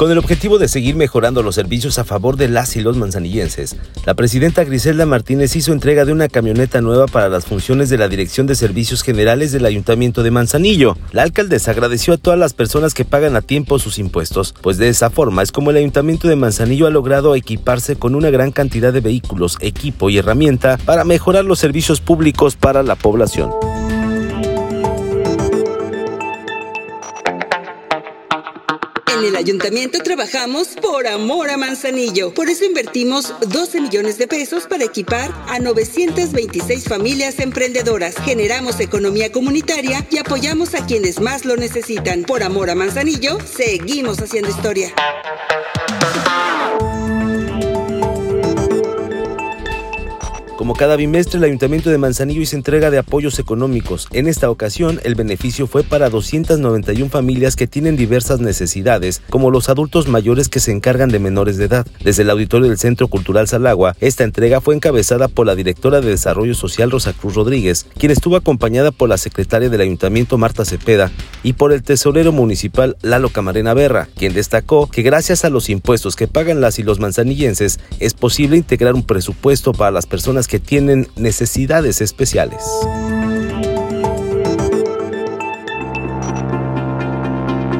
Con el objetivo de seguir mejorando los servicios a favor de las y los manzanillenses, la presidenta Griselda Martínez hizo entrega de una camioneta nueva para las funciones de la Dirección de Servicios Generales del Ayuntamiento de Manzanillo. La alcaldesa agradeció a todas las personas que pagan a tiempo sus impuestos, pues de esa forma es como el Ayuntamiento de Manzanillo ha logrado equiparse con una gran cantidad de vehículos, equipo y herramienta para mejorar los servicios públicos para la población. Ayuntamiento trabajamos por amor a Manzanillo. Por eso invertimos 12 millones de pesos para equipar a 926 familias emprendedoras. Generamos economía comunitaria y apoyamos a quienes más lo necesitan. Por amor a Manzanillo, seguimos haciendo historia. Cada bimestre, el Ayuntamiento de Manzanillo hizo entrega de apoyos económicos. En esta ocasión, el beneficio fue para 291 familias que tienen diversas necesidades, como los adultos mayores que se encargan de menores de edad. Desde el auditorio del Centro Cultural Salagua, esta entrega fue encabezada por la directora de Desarrollo Social Rosa Cruz Rodríguez, quien estuvo acompañada por la secretaria del Ayuntamiento Marta Cepeda y por el tesorero municipal Lalo Camarena Berra, quien destacó que gracias a los impuestos que pagan las y los manzanillenses es posible integrar un presupuesto para las personas que tienen necesidades especiales.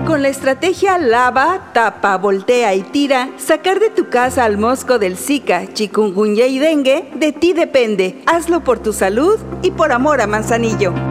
Con la estrategia lava, tapa, voltea y tira, sacar de tu casa al mosco del Zika, chikungunya y dengue, de ti depende. Hazlo por tu salud y por amor a Manzanillo.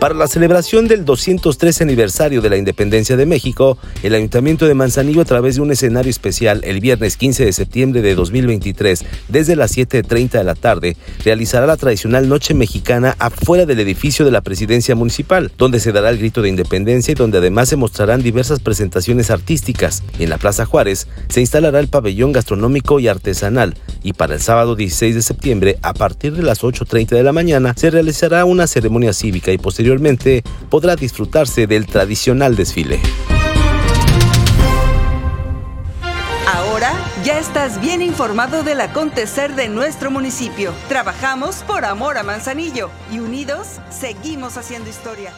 Para la celebración del 203 aniversario de la independencia de México, el Ayuntamiento de Manzanillo, a través de un escenario especial el viernes 15 de septiembre de 2023, desde las 7.30 de la tarde, realizará la tradicional Noche Mexicana afuera del edificio de la Presidencia Municipal, donde se dará el grito de independencia y donde además se mostrarán diversas presentaciones artísticas. En la Plaza Juárez se instalará el pabellón gastronómico y artesanal, y para el sábado 16 de septiembre, a partir de las 8.30 de la mañana, se realizará una ceremonia cívica y posterior podrá disfrutarse del tradicional desfile. Ahora ya estás bien informado del acontecer de nuestro municipio. Trabajamos por amor a Manzanillo y unidos seguimos haciendo historia.